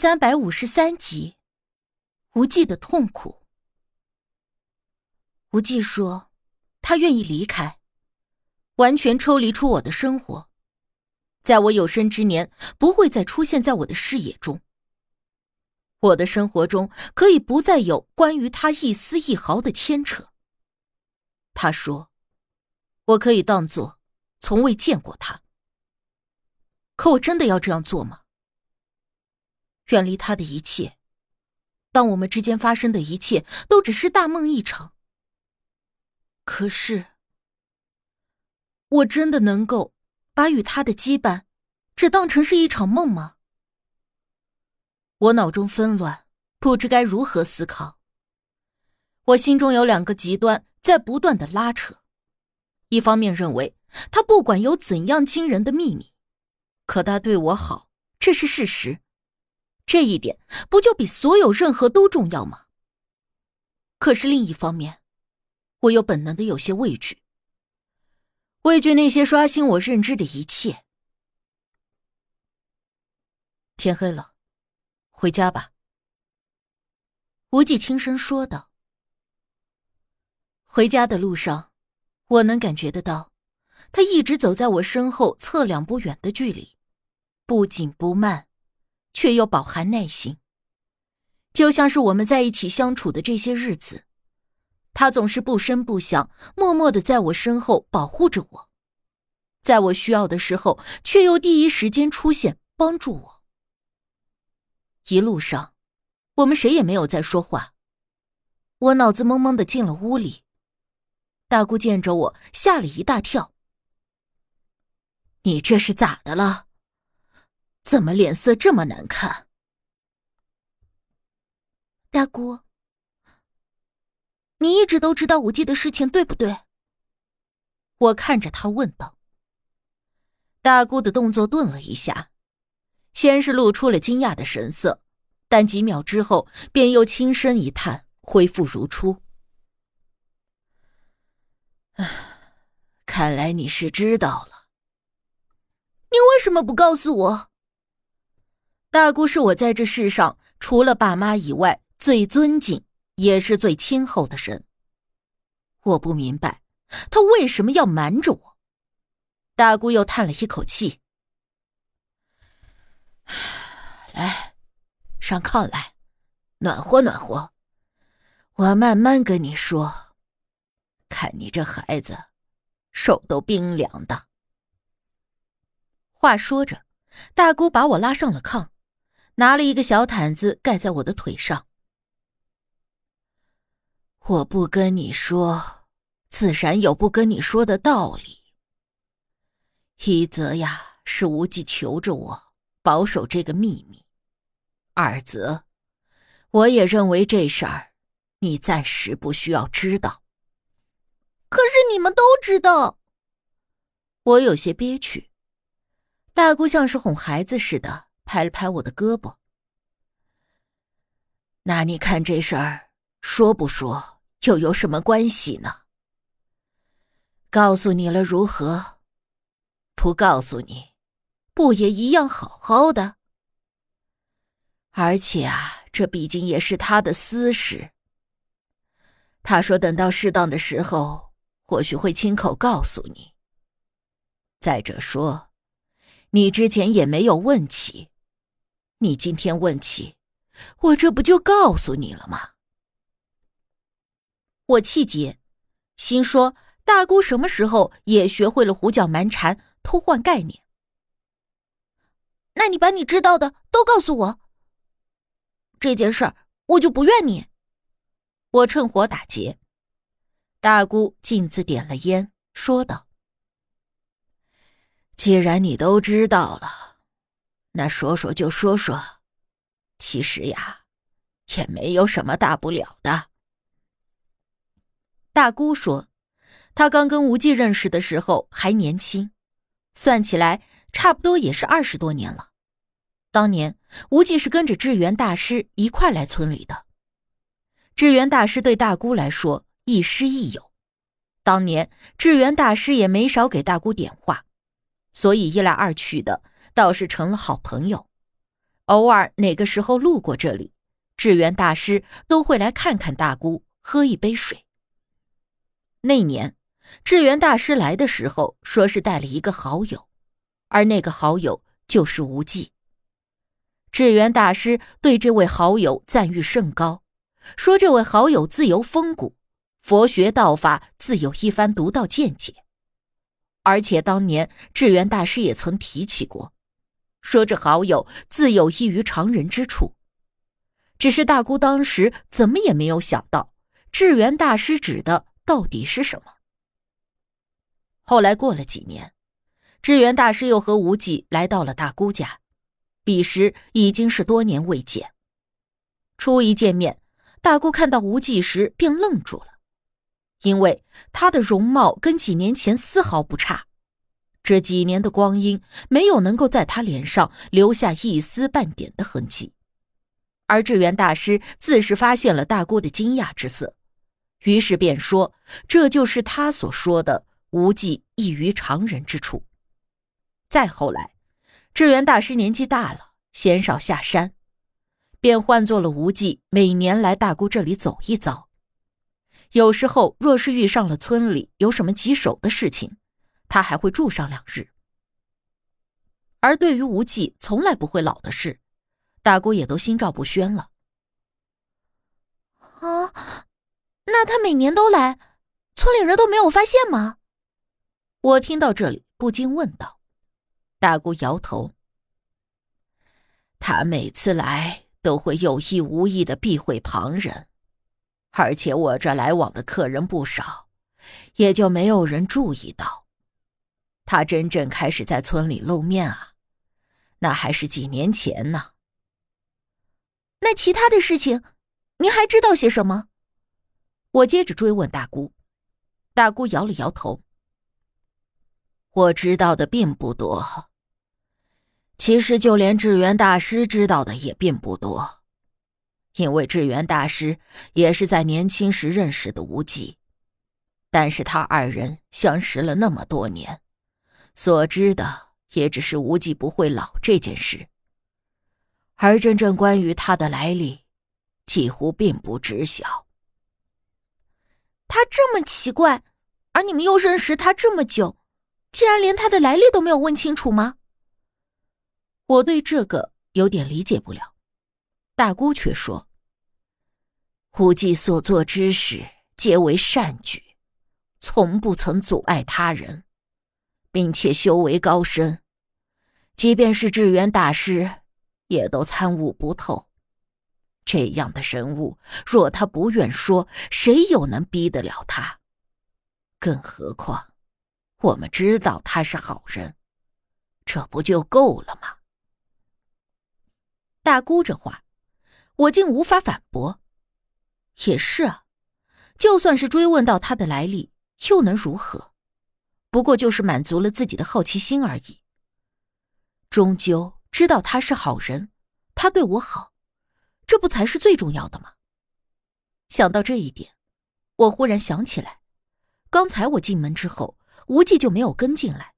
三百五十三集，无忌的痛苦。无忌说，他愿意离开，完全抽离出我的生活，在我有生之年不会再出现在我的视野中。我的生活中可以不再有关于他一丝一毫的牵扯。他说，我可以当做从未见过他。可我真的要这样做吗？远离他的一切，当我们之间发生的一切都只是大梦一场。可是，我真的能够把与他的羁绊只当成是一场梦吗？我脑中纷乱，不知该如何思考。我心中有两个极端在不断的拉扯：一方面认为他不管有怎样惊人的秘密，可他对我好，这是事实。这一点不就比所有任何都重要吗？可是另一方面，我又本能的有些畏惧，畏惧那些刷新我认知的一切。天黑了，回家吧。”无忌轻声说道。回家的路上，我能感觉得到，他一直走在我身后侧两步远的距离，不紧不慢。却又饱含耐心，就像是我们在一起相处的这些日子，他总是不声不响，默默的在我身后保护着我，在我需要的时候，却又第一时间出现帮助我。一路上，我们谁也没有在说话，我脑子懵懵的进了屋里，大姑见着我吓了一大跳：“你这是咋的了？”怎么脸色这么难看？大姑，你一直都知道武忌的事情，对不对？我看着他问道。大姑的动作顿了一下，先是露出了惊讶的神色，但几秒之后便又轻声一叹，恢复如初。唉，看来你是知道了。你为什么不告诉我？大姑是我在这世上除了爸妈以外最尊敬也是最亲厚的人。我不明白，她为什么要瞒着我。大姑又叹了一口气：“来，上炕来，暖和暖和。我慢慢跟你说。看你这孩子，手都冰凉的。”话说着，大姑把我拉上了炕。拿了一个小毯子盖在我的腿上。我不跟你说，自然有不跟你说的道理。一则呀，是无忌求着我保守这个秘密；二则，我也认为这事儿你暂时不需要知道。可是你们都知道，我有些憋屈。大姑像是哄孩子似的。拍了拍我的胳膊，那你看这事儿说不说又有什么关系呢？告诉你了如何？不告诉你，不也一样好好的？而且啊，这毕竟也是他的私事。他说等到适当的时候，或许会亲口告诉你。再者说，你之前也没有问起。你今天问起，我这不就告诉你了吗？我气结，心说大姑什么时候也学会了胡搅蛮缠、偷换概念？那你把你知道的都告诉我。这件事儿我就不怨你。我趁火打劫。大姑径自点了烟，说道：“既然你都知道了。”那说说就说说，其实呀，也没有什么大不了的。大姑说，她刚跟无忌认识的时候还年轻，算起来差不多也是二十多年了。当年无忌是跟着智源大师一块来村里的，智源大师对大姑来说亦师亦友，当年智源大师也没少给大姑点化，所以一来二去的。倒是成了好朋友，偶尔哪个时候路过这里，智源大师都会来看看大姑，喝一杯水。那年，智源大师来的时候，说是带了一个好友，而那个好友就是无忌。智源大师对这位好友赞誉甚高，说这位好友自由风骨，佛学道法自有一番独到见解。而且当年智源大师也曾提起过，说这好友自有异于常人之处。只是大姑当时怎么也没有想到，智源大师指的到底是什么。后来过了几年，智源大师又和无忌来到了大姑家。彼时已经是多年未见。初一见面，大姑看到无忌时便愣住了，因为他的容貌跟几年前丝毫不差，这几年的光阴没有能够在他脸上留下一丝半点的痕迹。而智源大师自是发现了大姑的惊讶之色，于是便说：“这就是他所说的无忌异于常人之处。”再后来。智源大师年纪大了，鲜少下山，便换做了无忌，每年来大姑这里走一遭。有时候，若是遇上了村里有什么棘手的事情，他还会住上两日。而对于无忌从来不会老的事，大姑也都心照不宣了。啊，那他每年都来，村里人都没有发现吗？我听到这里，不禁问道。大姑摇头。他每次来都会有意无意的避讳旁人，而且我这来往的客人不少，也就没有人注意到。他真正开始在村里露面啊，那还是几年前呢。那其他的事情，您还知道些什么？我接着追问大姑。大姑摇了摇头。我知道的并不多。其实，就连智源大师知道的也并不多，因为智源大师也是在年轻时认识的无忌，但是他二人相识了那么多年，所知的也只是无忌不会老这件事，而真正关于他的来历，几乎并不知晓。他这么奇怪，而你们又认识他这么久，竟然连他的来历都没有问清楚吗？我对这个有点理解不了，大姑却说：“无忌所做之事皆为善举，从不曾阻碍他人，并且修为高深，即便是智源大师，也都参悟不透。这样的人物，若他不愿说，谁又能逼得了他？更何况，我们知道他是好人，这不就够了吗？”大姑这话，我竟无法反驳。也是啊，就算是追问到他的来历，又能如何？不过就是满足了自己的好奇心而已。终究知道他是好人，他对我好，这不才是最重要的吗？想到这一点，我忽然想起来，刚才我进门之后，无忌就没有跟进来。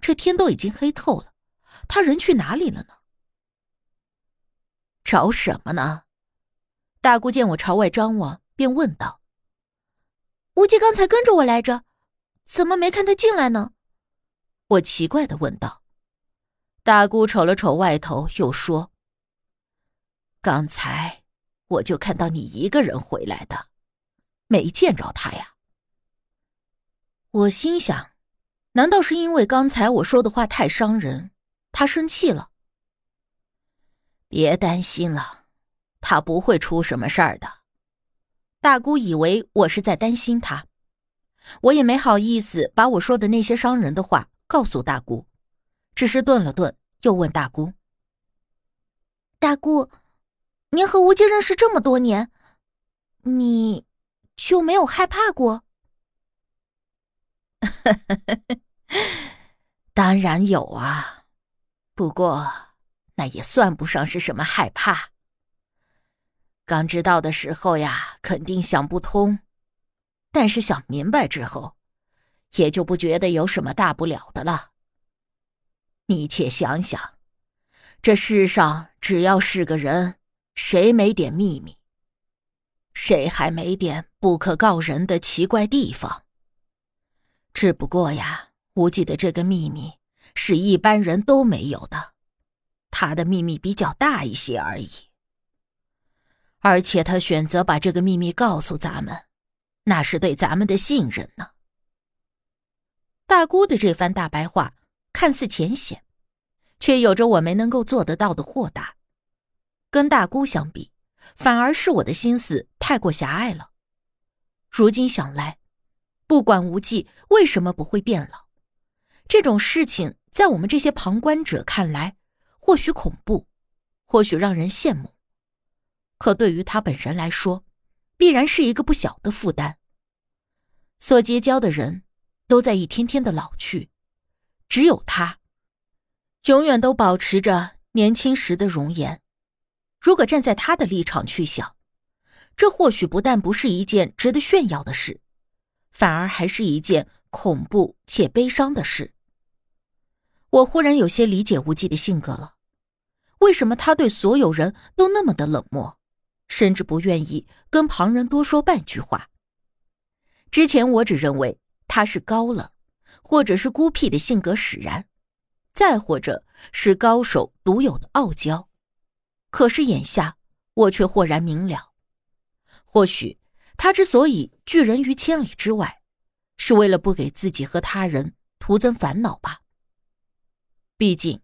这天都已经黑透了，他人去哪里了呢？找什么呢？大姑见我朝外张望，便问道：“无忌刚才跟着我来着，怎么没看他进来呢？”我奇怪的问道。大姑瞅了瞅外头，又说：“刚才我就看到你一个人回来的，没见着他呀。”我心想：难道是因为刚才我说的话太伤人，他生气了？别担心了，他不会出什么事儿的。大姑以为我是在担心他，我也没好意思把我说的那些伤人的话告诉大姑，只是顿了顿，又问大姑：“大姑，您和吴京认识这么多年，你就没有害怕过？” 当然有啊，不过。那也算不上是什么害怕。刚知道的时候呀，肯定想不通，但是想明白之后，也就不觉得有什么大不了的了。你且想想，这世上只要是个人，谁没点秘密？谁还没点不可告人的奇怪地方？只不过呀，无忌的这个秘密是一般人都没有的，他的秘密比较大一些而已。而且他选择把这个秘密告诉咱们，那是对咱们的信任呢。大姑的这番大白话看似浅显，却有着我没能够做得到的豁达。跟大姑相比，反而是我的心思太过狭隘了。如今想来，不管无忌为什么不会变老，这种事情在我们这些旁观者看来，或许恐怖，或许让人羡慕。可对于他本人来说，必然是一个不小的负担。所结交的人都在一天天的老去，只有他，永远都保持着年轻时的容颜。如果站在他的立场去想，这或许不但不是一件值得炫耀的事，反而还是一件恐怖且悲伤的事。我忽然有些理解无忌的性格了，为什么他对所有人都那么的冷漠？甚至不愿意跟旁人多说半句话。之前我只认为他是高冷，或者是孤僻的性格使然，再或者是高手独有的傲娇。可是眼下我却豁然明了，或许他之所以拒人于千里之外，是为了不给自己和他人徒增烦恼吧。毕竟，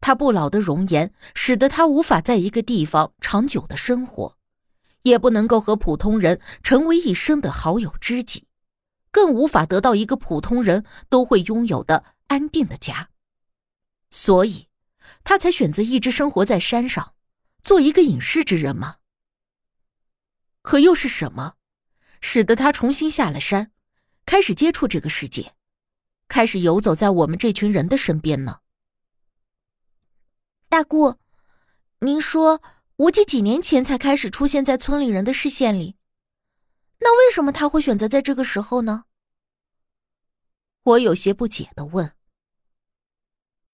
他不老的容颜使得他无法在一个地方长久的生活。也不能够和普通人成为一生的好友知己，更无法得到一个普通人都会拥有的安定的家，所以，他才选择一直生活在山上，做一个隐士之人吗？可又是什么，使得他重新下了山，开始接触这个世界，开始游走在我们这群人的身边呢？大姑，您说。无忌几年前才开始出现在村里人的视线里，那为什么他会选择在这个时候呢？我有些不解的问。